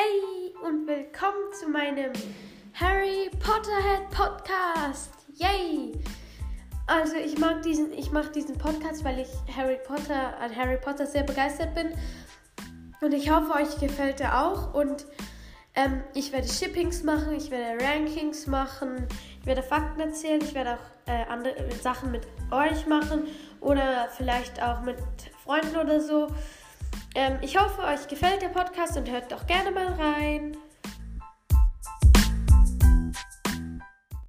Hey und willkommen zu meinem Harry Potterhead Podcast. Yay! Also ich mag diesen, ich mache diesen Podcast, weil ich Harry Potter an Harry Potter sehr begeistert bin und ich hoffe euch gefällt er auch und ähm, ich werde Shippings machen, ich werde Rankings machen, ich werde Fakten erzählen, ich werde auch äh, andere Sachen mit euch machen oder vielleicht auch mit Freunden oder so. Ähm, ich hoffe, euch gefällt der Podcast und hört doch gerne mal rein.